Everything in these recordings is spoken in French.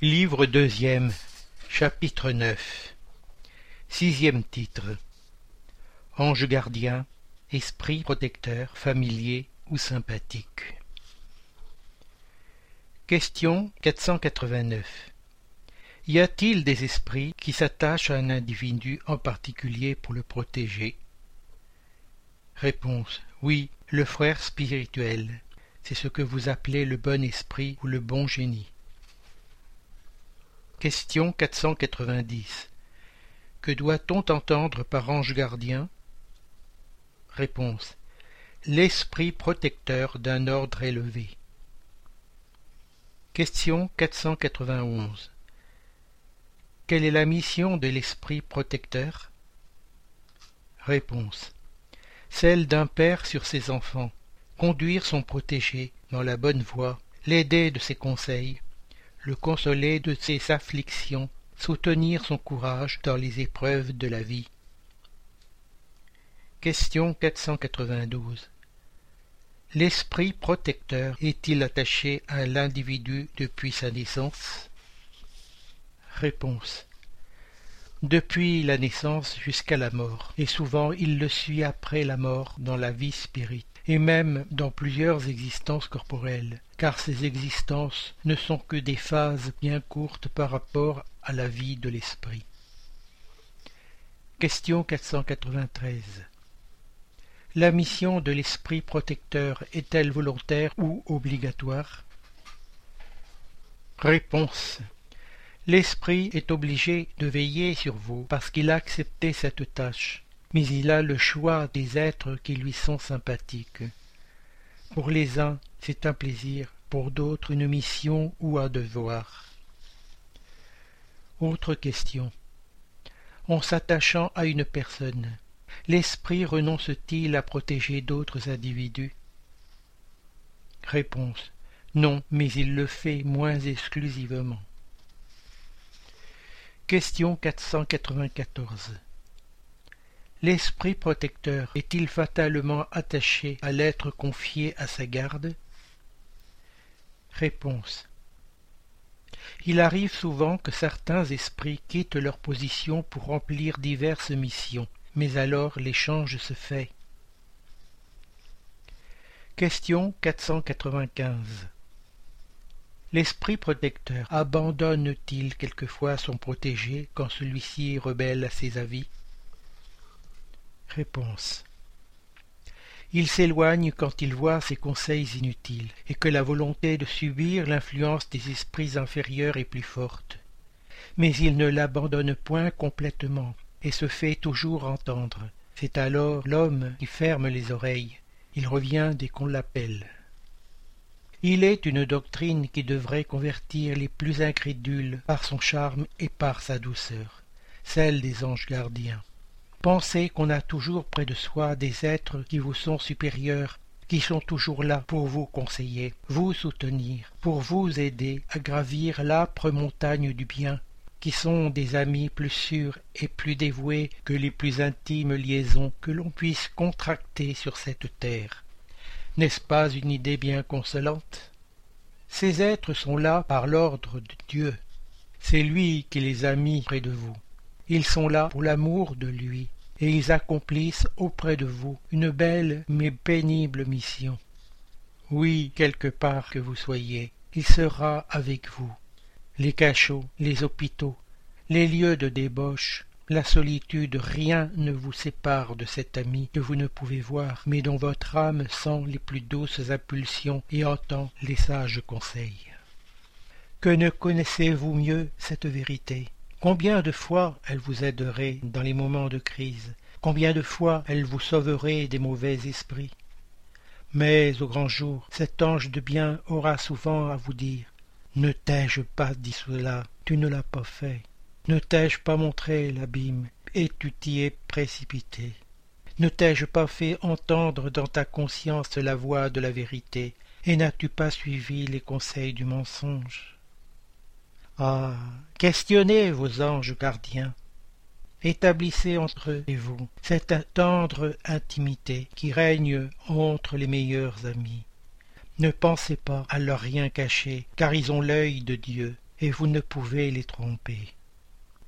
Livre deuxième, chapitre neuf Sixième titre Ange gardien, esprit protecteur, familier ou sympathique. Question 489. Y a-t-il des esprits qui s'attachent à un individu en particulier pour le protéger? Réponse. Oui, le frère spirituel. C'est ce que vous appelez le bon esprit ou le bon génie. Question 490. Que doit-on entendre par ange gardien? Réponse. L'esprit protecteur d'un ordre élevé. Question 491. Quelle est la mission de l'esprit protecteur? Réponse. Celle d'un père sur ses enfants. Conduire son protégé dans la bonne voie, l'aider de ses conseils, le consoler de ses afflictions, soutenir son courage dans les épreuves de la vie. Question 492. L'esprit protecteur est-il attaché à l'individu depuis sa naissance? Réponse. Depuis la naissance jusqu'à la mort, et souvent il le suit après la mort dans la vie spirite et même dans plusieurs existences corporelles, car ces existences ne sont que des phases bien courtes par rapport à la vie de l'esprit. Question 493 La mission de l'esprit protecteur est-elle volontaire ou obligatoire? Réponse. L'esprit est obligé de veiller sur vous parce qu'il a accepté cette tâche mais il a le choix des êtres qui lui sont sympathiques. Pour les uns, c'est un plaisir, pour d'autres une mission ou un devoir. Autre question. En s'attachant à une personne, l'esprit renonce-t-il à protéger d'autres individus? Réponse. Non, mais il le fait moins exclusivement. Question 494 L'esprit protecteur est-il fatalement attaché à l'être confié à sa garde? Réponse. Il arrive souvent que certains esprits quittent leur position pour remplir diverses missions, mais alors l'échange se fait. Question 495 L'esprit protecteur abandonne-t-il quelquefois son protégé quand celui-ci rebelle à ses avis? Réponse. Il s'éloigne quand il voit ses conseils inutiles, et que la volonté de subir l'influence des esprits inférieurs est plus forte. Mais il ne l'abandonne point complètement, et se fait toujours entendre. C'est alors l'homme qui ferme les oreilles. Il revient dès qu'on l'appelle. Il est une doctrine qui devrait convertir les plus incrédules par son charme et par sa douceur, celle des anges gardiens. Pensez qu'on a toujours près de soi des êtres qui vous sont supérieurs, qui sont toujours là pour vous conseiller, vous soutenir, pour vous aider à gravir l'âpre montagne du bien, qui sont des amis plus sûrs et plus dévoués que les plus intimes liaisons que l'on puisse contracter sur cette terre. N'est-ce pas une idée bien consolante? Ces êtres sont là par l'ordre de Dieu. C'est lui qui les a mis près de vous. Ils sont là pour l'amour de lui, et ils accomplissent auprès de vous une belle mais pénible mission. Oui, quelque part que vous soyez, il sera avec vous. Les cachots, les hôpitaux, les lieux de débauche, la solitude, rien ne vous sépare de cet ami que vous ne pouvez voir, mais dont votre âme sent les plus douces impulsions et entend les sages conseils. Que ne connaissez-vous mieux cette vérité? Combien de fois elle vous aiderait dans les moments de crise? Combien de fois elle vous sauverait des mauvais esprits? Mais au grand jour, cet ange de bien aura souvent à vous dire Ne t'ai-je pas dit cela? Tu ne l'as pas fait. Ne t'ai-je pas montré l'abîme? Et tu t'y es précipité. Ne t'ai-je pas fait entendre dans ta conscience la voix de la vérité? Et n'as-tu pas suivi les conseils du mensonge ah. Questionnez vos anges gardiens. Établissez entre eux et vous cette tendre intimité qui règne entre les meilleurs amis. Ne pensez pas à leur rien cacher, car ils ont l'œil de Dieu. et vous ne pouvez les tromper.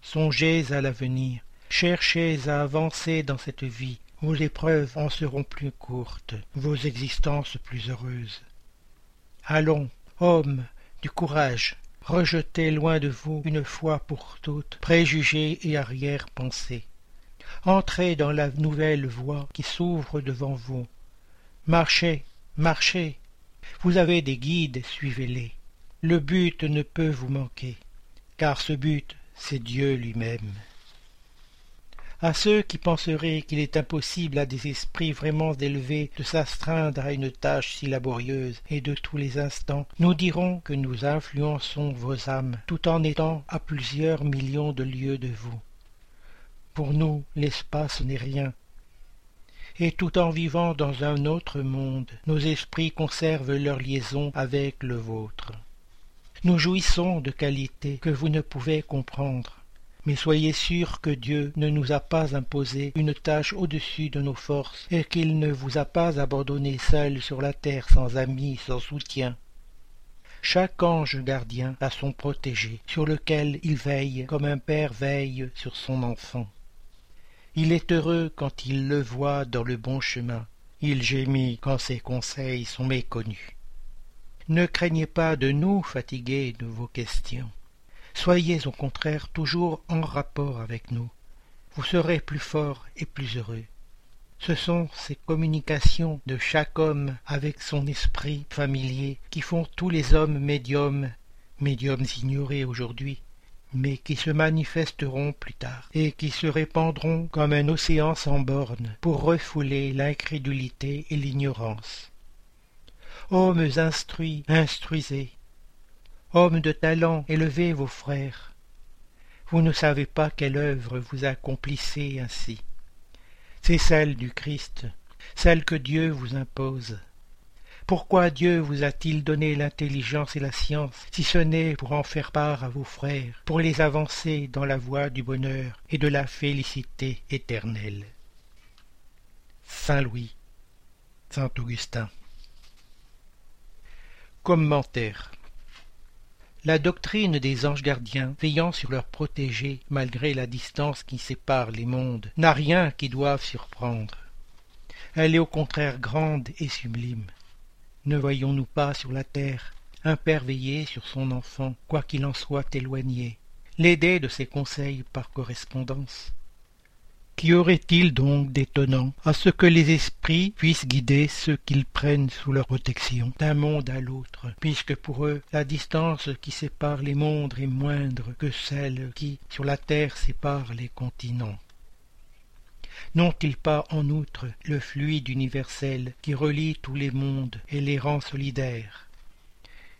Songez à l'avenir, cherchez à avancer dans cette vie, vos épreuves en seront plus courtes, vos existences plus heureuses. Allons, hommes, du courage, rejetez loin de vous une fois pour toutes préjugés et arrière-pensées. Entrez dans la nouvelle voie qui s'ouvre devant vous. Marchez, marchez. Vous avez des guides, suivez-les. Le but ne peut vous manquer, car ce but, c'est Dieu lui-même. À ceux qui penseraient qu'il est impossible à des esprits vraiment élevés de s'astreindre à une tâche si laborieuse et de tous les instants, nous dirons que nous influençons vos âmes tout en étant à plusieurs millions de lieues de vous. Pour nous, l'espace n'est rien. Et tout en vivant dans un autre monde, nos esprits conservent leur liaison avec le vôtre. Nous jouissons de qualités que vous ne pouvez comprendre, mais soyez sûrs que Dieu ne nous a pas imposé une tâche au-dessus de nos forces, et qu'il ne vous a pas abandonnés seuls sur la terre sans amis, sans soutien. Chaque ange gardien a son protégé, sur lequel il veille comme un père veille sur son enfant. Il est heureux quand il le voit dans le bon chemin, il gémit quand ses conseils sont méconnus. Ne craignez pas de nous fatiguer de vos questions. Soyez au contraire toujours en rapport avec nous. Vous serez plus fort et plus heureux. Ce sont ces communications de chaque homme avec son esprit familier qui font tous les hommes médiums, médiums ignorés aujourd'hui, mais qui se manifesteront plus tard, et qui se répandront comme un océan sans bornes pour refouler l'incrédulité et l'ignorance. Hommes instruits, instruisez, Hommes de talent, élevez vos frères. Vous ne savez pas quelle œuvre vous accomplissez ainsi. C'est celle du Christ, celle que Dieu vous impose. Pourquoi Dieu vous a-t-il donné l'intelligence et la science, si ce n'est pour en faire part à vos frères, pour les avancer dans la voie du bonheur et de la félicité éternelle? Saint Louis, Saint Augustin. Commentaire la doctrine des anges gardiens, veillant sur leurs protégés malgré la distance qui sépare les mondes, n'a rien qui doive surprendre. Elle est au contraire grande et sublime. Ne voyons-nous pas sur la terre un père veiller sur son enfant, quoiqu'il en soit éloigné, l'aider de ses conseils par correspondance Qu'y aurait-il donc d'étonnant à ce que les esprits puissent guider ceux qu'ils prennent sous leur protection d'un monde à l'autre, puisque pour eux la distance qui sépare les mondes est moindre que celle qui, sur la terre, sépare les continents? N'ont-ils pas en outre le fluide universel qui relie tous les mondes et les rend solidaires?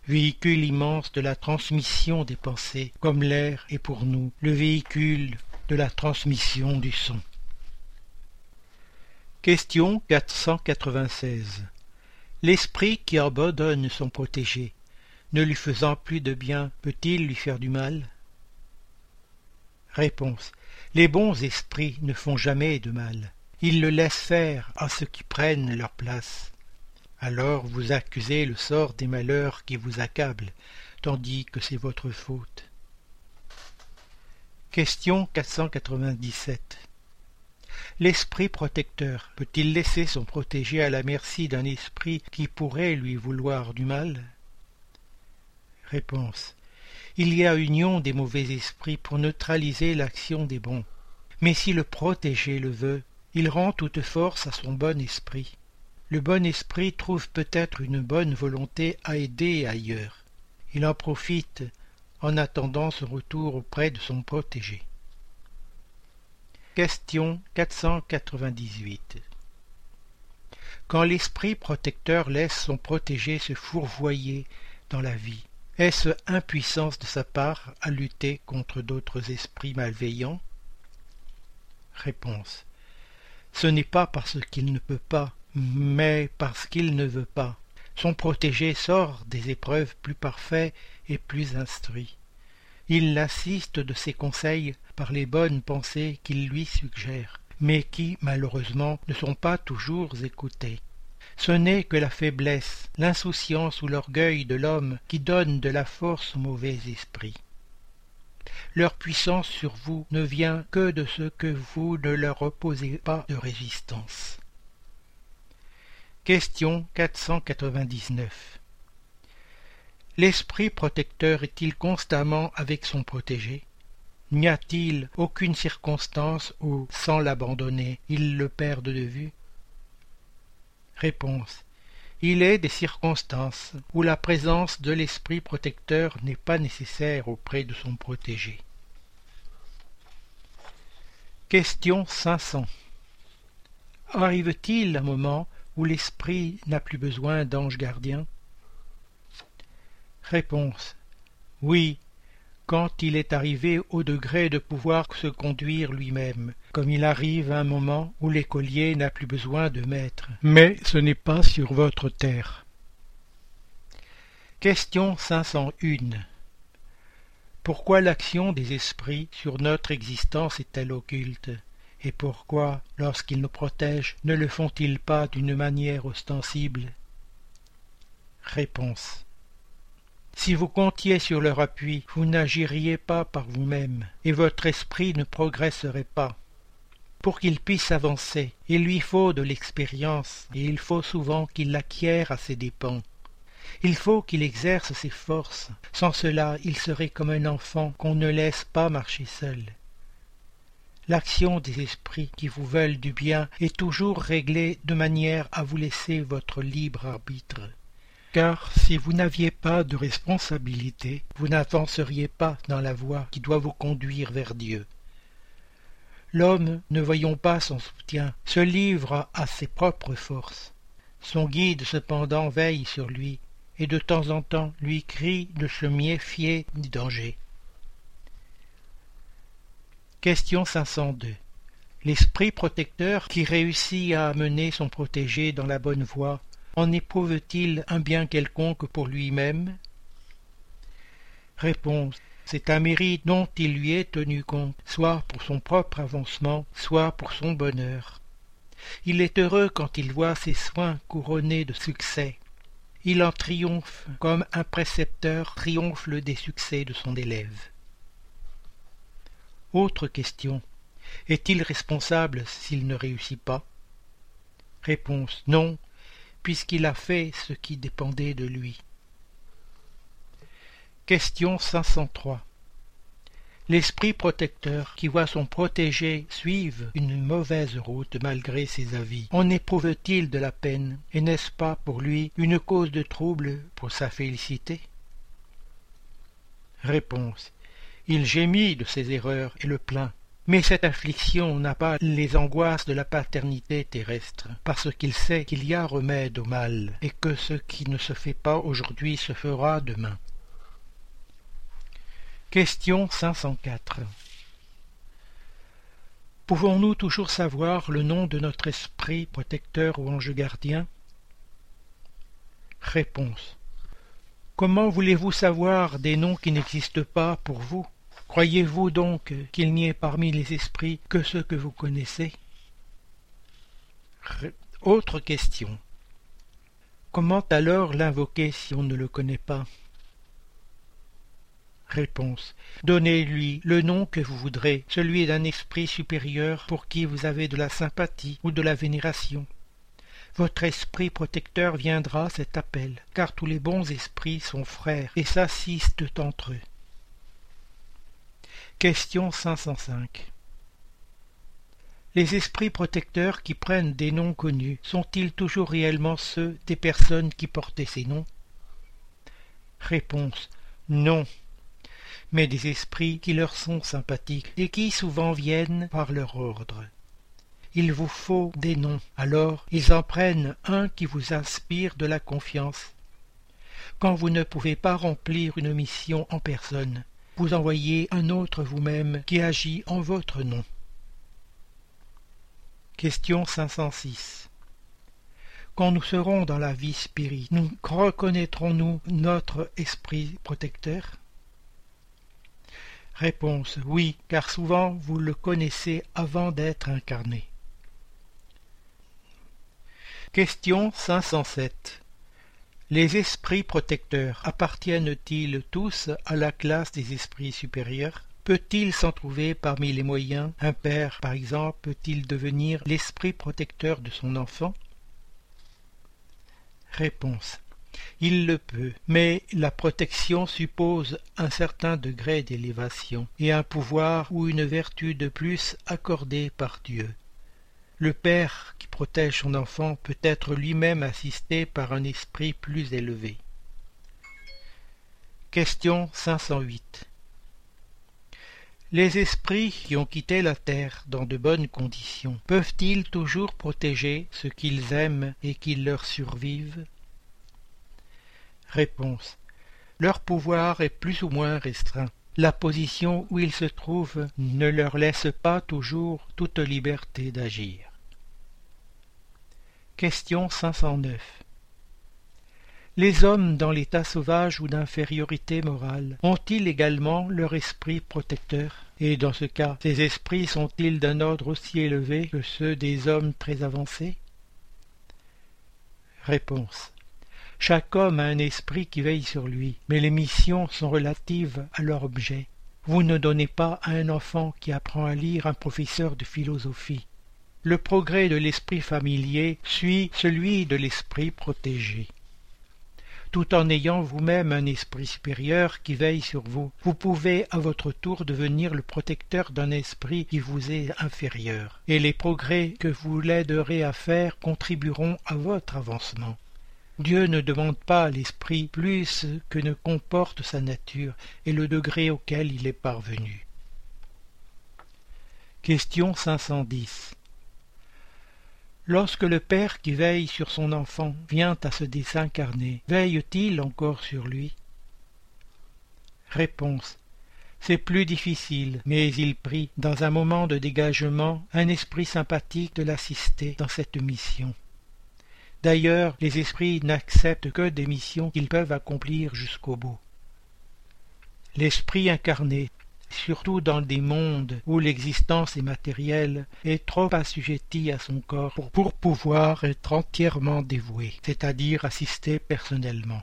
Véhicule immense de la transmission des pensées, comme l'air est pour nous le véhicule de la transmission du son. Question 496. L'esprit qui abandonne son protégé, ne lui faisant plus de bien, peut-il lui faire du mal? Réponse. Les bons esprits ne font jamais de mal. Ils le laissent faire à ceux qui prennent leur place. Alors vous accusez le sort des malheurs qui vous accablent, tandis que c'est votre faute. Question 497. L'esprit protecteur peut-il laisser son protégé à la merci d'un esprit qui pourrait lui vouloir du mal? Réponse. Il y a union des mauvais esprits pour neutraliser l'action des bons. Mais si le protégé le veut, il rend toute force à son bon esprit. Le bon esprit trouve peut-être une bonne volonté à aider ailleurs. Il en profite en attendant son retour auprès de son protégé. Question 498 Quand l'esprit protecteur laisse son protégé se fourvoyer dans la vie, est-ce impuissance de sa part à lutter contre d'autres esprits malveillants? Réponse Ce n'est pas parce qu'il ne peut pas, mais parce qu'il ne veut pas. Son protégé sort des épreuves plus parfait et plus instruit. Il l'assiste de ses conseils par les bonnes pensées qu'il lui suggère, mais qui, malheureusement, ne sont pas toujours écoutées. Ce n'est que la faiblesse, l'insouciance ou l'orgueil de l'homme qui donnent de la force aux mauvais esprits. Leur puissance sur vous ne vient que de ce que vous ne leur opposez pas de résistance. Question 499 L'esprit protecteur est-il constamment avec son protégé? N'y a-t-il aucune circonstance où, sans l'abandonner, il le perde de vue? Réponse. Il est des circonstances où la présence de l'esprit protecteur n'est pas nécessaire auprès de son protégé. Question 500 Arrive-t-il un moment où l'esprit n'a plus besoin d'ange gardien? Réponse Oui, quand il est arrivé au degré de pouvoir se conduire lui-même, comme il arrive un moment où l'écolier n'a plus besoin de maître. Mais ce n'est pas sur votre terre. Question 501 Pourquoi l'action des esprits sur notre existence est-elle occulte? Et pourquoi, lorsqu'ils nous protègent, ne le font-ils pas d'une manière ostensible? Réponse si vous comptiez sur leur appui, vous n'agiriez pas par vous-même, et votre esprit ne progresserait pas. Pour qu'il puisse avancer, il lui faut de l'expérience, et il faut souvent qu'il l'acquiert à ses dépens. Il faut qu'il exerce ses forces, sans cela il serait comme un enfant qu'on ne laisse pas marcher seul. L'action des esprits qui vous veulent du bien est toujours réglée de manière à vous laisser votre libre arbitre car si vous n'aviez pas de responsabilité, vous n'avanceriez pas dans la voie qui doit vous conduire vers Dieu. L'homme, ne voyons pas son soutien, se livre à ses propres forces. Son guide cependant veille sur lui, et de temps en temps lui crie de se méfier du danger. Question 502 L'esprit protecteur qui réussit à amener son protégé dans la bonne voie en éprouve-t-il un bien quelconque pour lui-même? Réponse. C'est un mérite dont il lui est tenu compte, soit pour son propre avancement, soit pour son bonheur. Il est heureux quand il voit ses soins couronnés de succès. Il en triomphe comme un précepteur triomphe des succès de son élève. Autre question. Est-il responsable s'il ne réussit pas? Réponse. Non, puisqu'il a fait ce qui dépendait de lui. Question 503 L'esprit protecteur qui voit son protégé suivre une mauvaise route malgré ses avis, en éprouve-t-il de la peine, et n'est-ce pas pour lui une cause de trouble pour sa félicité? Réponse. Il gémit de ses erreurs et le plaint. Mais cette affliction n'a pas les angoisses de la paternité terrestre, parce qu'il sait qu'il y a remède au mal, et que ce qui ne se fait pas aujourd'hui se fera demain. Question 504 Pouvons-nous toujours savoir le nom de notre esprit protecteur ou ange gardien? Réponse Comment voulez-vous savoir des noms qui n'existent pas pour vous? Croyez-vous donc qu'il n'y ait parmi les esprits que ceux que vous connaissez? Autre question. Comment alors l'invoquer si on ne le connaît pas? Réponse. Donnez-lui le nom que vous voudrez, celui d'un esprit supérieur pour qui vous avez de la sympathie ou de la vénération. Votre esprit protecteur viendra à cet appel, car tous les bons esprits sont frères et s'assistent entre eux. Question 505 Les esprits protecteurs qui prennent des noms connus sont-ils toujours réellement ceux des personnes qui portaient ces noms? Réponse Non, mais des esprits qui leur sont sympathiques et qui souvent viennent par leur ordre. Il vous faut des noms, alors ils en prennent un qui vous inspire de la confiance. Quand vous ne pouvez pas remplir une mission en personne, vous envoyez un autre vous-même qui agit en votre nom. Question 506 Quand nous serons dans la vie spirite, nous reconnaîtrons-nous notre esprit protecteur? Réponse Oui, car souvent vous le connaissez avant d'être incarné. Question 507 Les esprits protecteurs appartiennent-ils tous à la classe des esprits supérieurs? Peut-il s'en trouver parmi les moyens? Un père, par exemple, peut-il devenir l'esprit protecteur de son enfant? Réponse. Il le peut, mais la protection suppose un certain degré d'élévation et un pouvoir ou une vertu de plus accordée par Dieu. Le père qui protège son enfant peut être lui-même assisté par un esprit plus élevé. Question 508 Les esprits qui ont quitté la terre dans de bonnes conditions peuvent-ils toujours protéger ce qu'ils aiment et qui leur survivent? Réponse. Leur pouvoir est plus ou moins restreint la position où ils se trouvent ne leur laisse pas toujours toute liberté d'agir. Question 509 Les hommes dans l'état sauvage ou d'infériorité morale ont-ils également leur esprit protecteur? Et dans ce cas, ces esprits sont-ils d'un ordre aussi élevé que ceux des hommes très avancés? Réponse chaque homme a un esprit qui veille sur lui, mais les missions sont relatives à leur objet. Vous ne donnez pas à un enfant qui apprend à lire un professeur de philosophie. Le progrès de l'esprit familier suit celui de l'esprit protégé. Tout en ayant vous-même un esprit supérieur qui veille sur vous, vous pouvez à votre tour devenir le protecteur d'un esprit qui vous est inférieur, et les progrès que vous l'aiderez à faire contribueront à votre avancement. Dieu ne demande pas à l'esprit plus que ne comporte sa nature et le degré auquel il est parvenu. Question 510 Lorsque le père qui veille sur son enfant vient à se désincarner, veille-t-il encore sur lui? Réponse c'est plus difficile, mais il prie, dans un moment de dégagement, un esprit sympathique de l'assister dans cette mission. D'ailleurs, les esprits n'acceptent que des missions qu'ils peuvent accomplir jusqu'au bout. L'esprit incarné, surtout dans des mondes où l'existence est matérielle, est trop assujetti à son corps pour, pouvoir être entièrement dévoué, c'est-à-dire assister personnellement.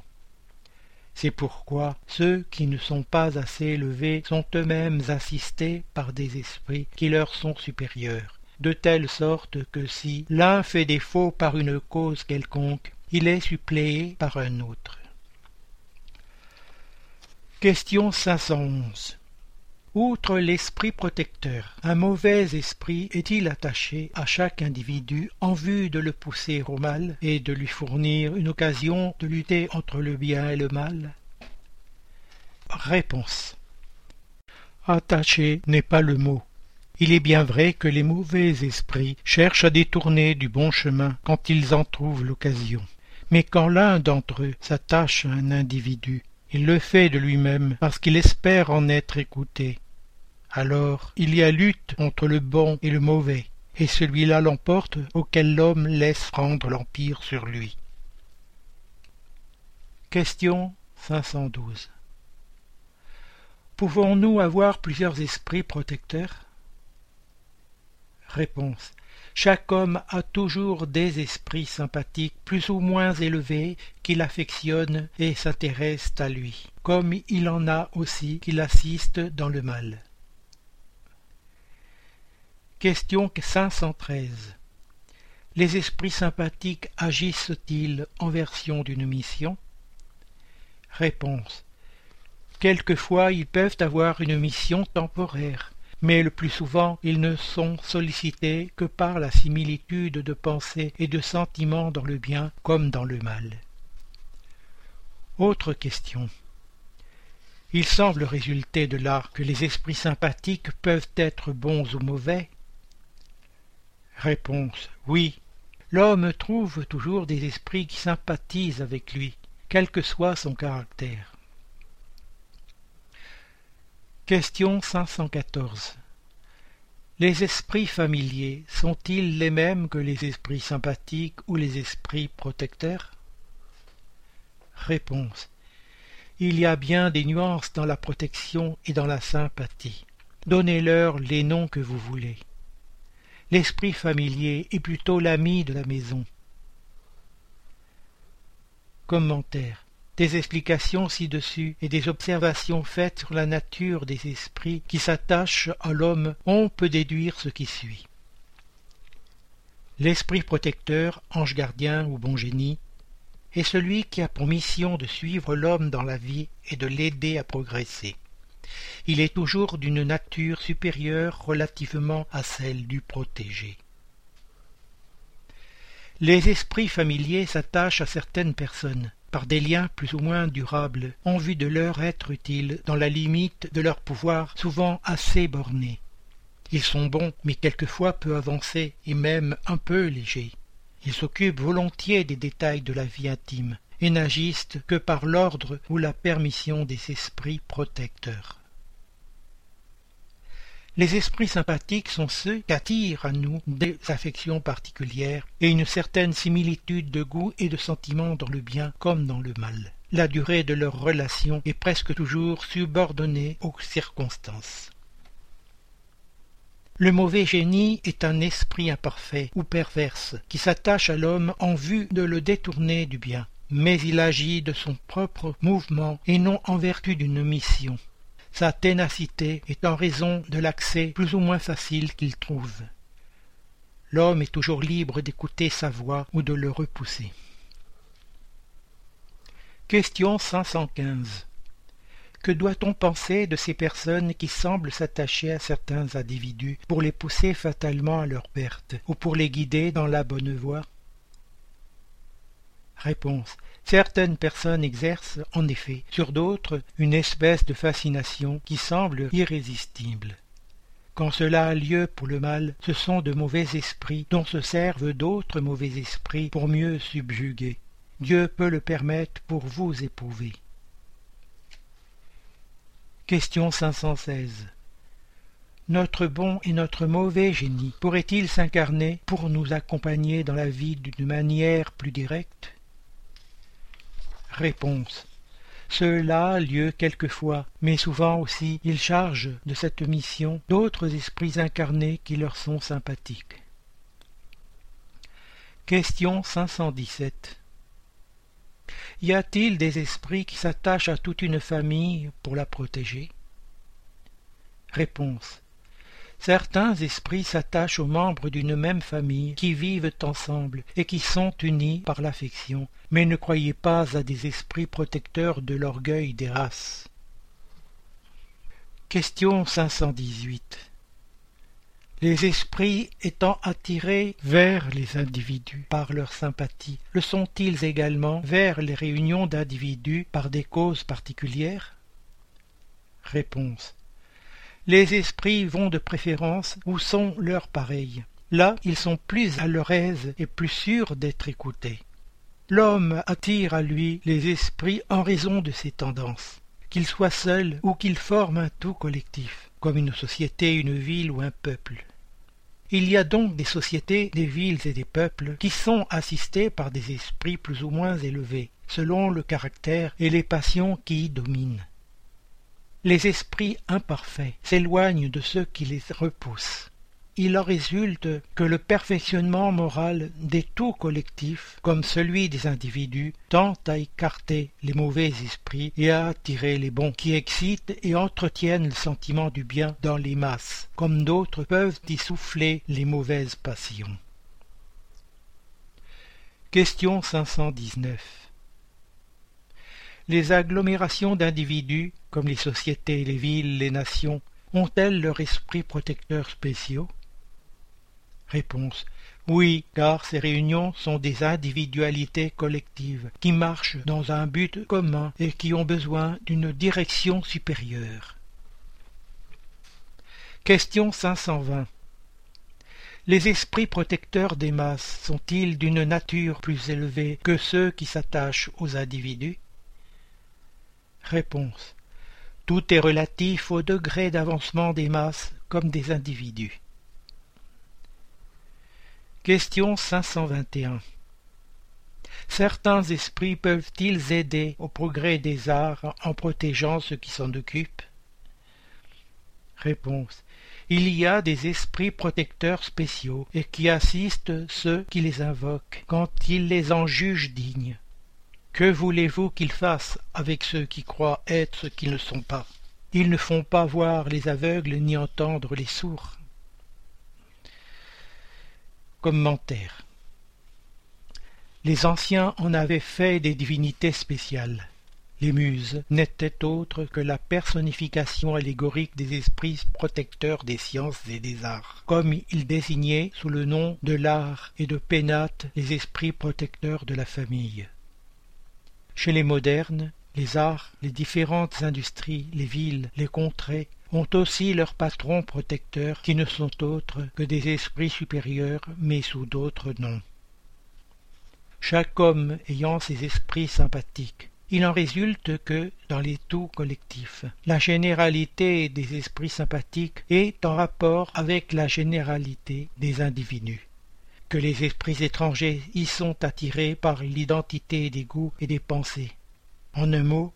C'est pourquoi ceux qui ne sont pas assez élevés sont eux-mêmes assistés par des esprits qui leur sont supérieurs, de telle sorte que si l'un fait défaut par une cause quelconque, il est suppléé par un autre. Question 511 Outre l'esprit protecteur, un mauvais esprit est-il attaché à chaque individu en vue de le pousser au mal et de lui fournir une occasion de lutter entre le bien et le mal? Réponse Attaché n'est pas le mot. Il est bien vrai que les mauvais esprits cherchent à détourner du bon chemin quand ils en trouvent l'occasion. Mais quand l'un d'entre eux s'attache à un individu, il le fait de lui-même parce qu'il espère en être écouté. Alors il y a lutte entre le bon et le mauvais, et celui-là l'emporte auquel l'homme laisse prendre l'empire sur lui. Question 512 Pouvons-nous avoir plusieurs esprits protecteurs? Réponse. Chaque homme a toujours des esprits sympathiques plus ou moins élevés qui l'affectionnent et s'intéressent à lui, comme il en a aussi qui l'assistent dans le mal. Question 513 Les esprits sympathiques agissent-ils en version d'une mission? Réponse. Quelquefois ils peuvent avoir une mission temporaire mais le plus souvent ils ne sont sollicités que par la similitude de pensées et de sentiments dans le bien comme dans le mal. Autre question. Il semble résulter de là que les esprits sympathiques peuvent être bons ou mauvais? Réponse. Oui. L'homme trouve toujours des esprits qui sympathisent avec lui, quel que soit son caractère. Question 514 Les esprits familiers sont-ils les mêmes que les esprits sympathiques ou les esprits protecteurs? Réponse Il y a bien des nuances dans la protection et dans la sympathie. Donnez-leur les noms que vous voulez. L'esprit familier est plutôt l'ami de la maison. Commentaire. Des explications ci-dessus et des observations faites sur la nature des esprits qui s'attachent à l'homme, on peut déduire ce qui suit. L'esprit protecteur, ange gardien ou bon génie, est celui qui a pour mission de suivre l'homme dans la vie et de l'aider à progresser. Il est toujours d'une nature supérieure relativement à celle du protégé. Les esprits familiers s'attachent à certaines personnes par des liens plus ou moins durables en vue de leur être utile dans la limite de leur pouvoir souvent assez borné. Ils sont bons, mais quelquefois peu avancés et même un peu légers. Ils s'occupent volontiers des détails de la vie intime et n'agissent que par l'ordre ou la permission des esprits protecteurs. Les esprits sympathiques sont ceux qu'attirent à nous des affections particulières et une certaine similitude de goût et de sentiment dans le bien comme dans le mal. La durée de leur relation est presque toujours subordonnée aux circonstances. Le mauvais génie est un esprit imparfait ou perverse qui s'attache à l'homme en vue de le détourner du bien, mais il agit de son propre mouvement et non en vertu d'une mission. Sa ténacité est en raison de l'accès plus ou moins facile qu'il trouve. L'homme est toujours libre d'écouter sa voix ou de le repousser. Question 515 que doit-on penser de ces personnes qui semblent s'attacher à certains individus pour les pousser fatalement à leur perte ou pour les guider dans la bonne voie? Réponse. Certaines personnes exercent, en effet, sur d'autres une espèce de fascination qui semble irrésistible. Quand cela a lieu pour le mal, ce sont de mauvais esprits dont se servent d'autres mauvais esprits pour mieux subjuguer. Dieu peut le permettre pour vous éprouver. Question 516 Notre bon et notre mauvais génie pourrait-il s'incarner pour nous accompagner dans la vie d'une manière plus directe? Réponse cela a lieu quelquefois, mais souvent aussi ils chargent de cette mission d'autres esprits incarnés qui leur sont sympathiques. Question 517 y a-t-il des esprits qui s'attachent à toute une famille pour la protéger? Réponse. Certains esprits s'attachent aux membres d'une même famille qui vivent ensemble et qui sont unis par l'affection, mais ne croyez pas à des esprits protecteurs de l'orgueil des races. Question 518 les esprits étant attirés vers les individus par leur sympathie, le sont-ils également vers les réunions d'individus par des causes particulières? Réponse. Les esprits vont de préférence où sont leurs pareils. Là, ils sont plus à leur aise et plus sûrs d'être écoutés. L'homme attire à lui les esprits en raison de ses tendances, qu'il soit seul ou qu'il forme un tout collectif, comme une société, une ville ou un peuple. Il y a donc des sociétés, des villes et des peuples qui sont assistés par des esprits plus ou moins élevés, selon le caractère et les passions qui y dominent. Les esprits imparfaits s'éloignent de ceux qui les repoussent il en résulte que le perfectionnement moral des tout collectifs, comme celui des individus, tend à écarter les mauvais esprits et à attirer les bons, qui excitent et entretiennent le sentiment du bien dans les masses, comme d'autres peuvent y souffler les mauvaises passions. Question 519 Les agglomérations d'individus, comme les sociétés, les villes, les nations, ont-elles leur esprit protecteur spéciaux? Réponse. Oui, car ces réunions sont des individualités collectives qui marchent dans un but commun et qui ont besoin d'une direction supérieure. Question 520 Les esprits protecteurs des masses sont-ils d'une nature plus élevée que ceux qui s'attachent aux individus? Réponse. Tout est relatif au degré d'avancement des masses comme des individus. Question 521 Certains esprits peuvent-ils aider au progrès des arts en protégeant ceux qui s'en occupent? Réponse Il y a des esprits protecteurs spéciaux et qui assistent ceux qui les invoquent quand ils les en jugent dignes. Que voulez-vous qu'ils fassent avec ceux qui croient être ce qu'ils ne sont pas? Ils ne font pas voir les aveugles ni entendre les sourds. Commentaire Les anciens en avaient fait des divinités spéciales. Les muses n'étaient autres que la personnification allégorique des esprits protecteurs des sciences et des arts, comme ils désignaient sous le nom de l'art et de pénate les esprits protecteurs de la famille. Chez les modernes, les arts, les différentes industries, les villes, les contrées ont aussi leurs patrons protecteurs qui ne sont autres que des esprits supérieurs mais sous d'autres noms. Chaque homme ayant ses esprits sympathiques, il en résulte que, dans les tout collectifs, la généralité des esprits sympathiques est en rapport avec la généralité des individus, que les esprits étrangers y sont attirés par l'identité des goûts et des pensées. En un mot,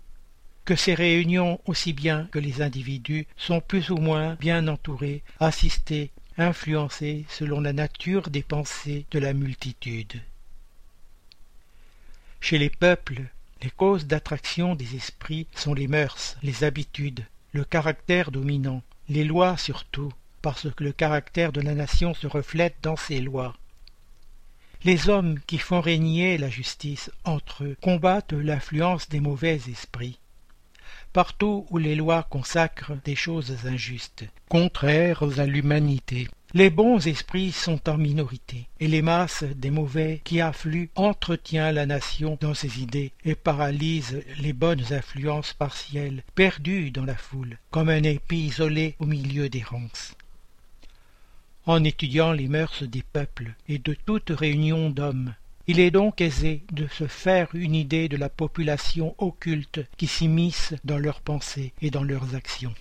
que ces réunions aussi bien que les individus sont plus ou moins bien entourés, assistés, influencés selon la nature des pensées de la multitude. Chez les peuples, les causes d'attraction des esprits sont les mœurs, les habitudes, le caractère dominant, les lois surtout, parce que le caractère de la nation se reflète dans ces lois. Les hommes qui font régner la justice entre eux combattent l'influence des mauvais esprits. Partout où les lois consacrent des choses injustes, contraires à l'humanité, les bons esprits sont en minorité, et les masses des mauvais qui affluent entretient la nation dans ses idées et paralyse les bonnes influences partielles perdues dans la foule, comme un épi isolé au milieu des ronces. En étudiant les mœurs des peuples et de toute réunion d'hommes, il est donc aisé de se faire une idée de la population occulte qui s'immisce dans leurs pensées et dans leurs actions.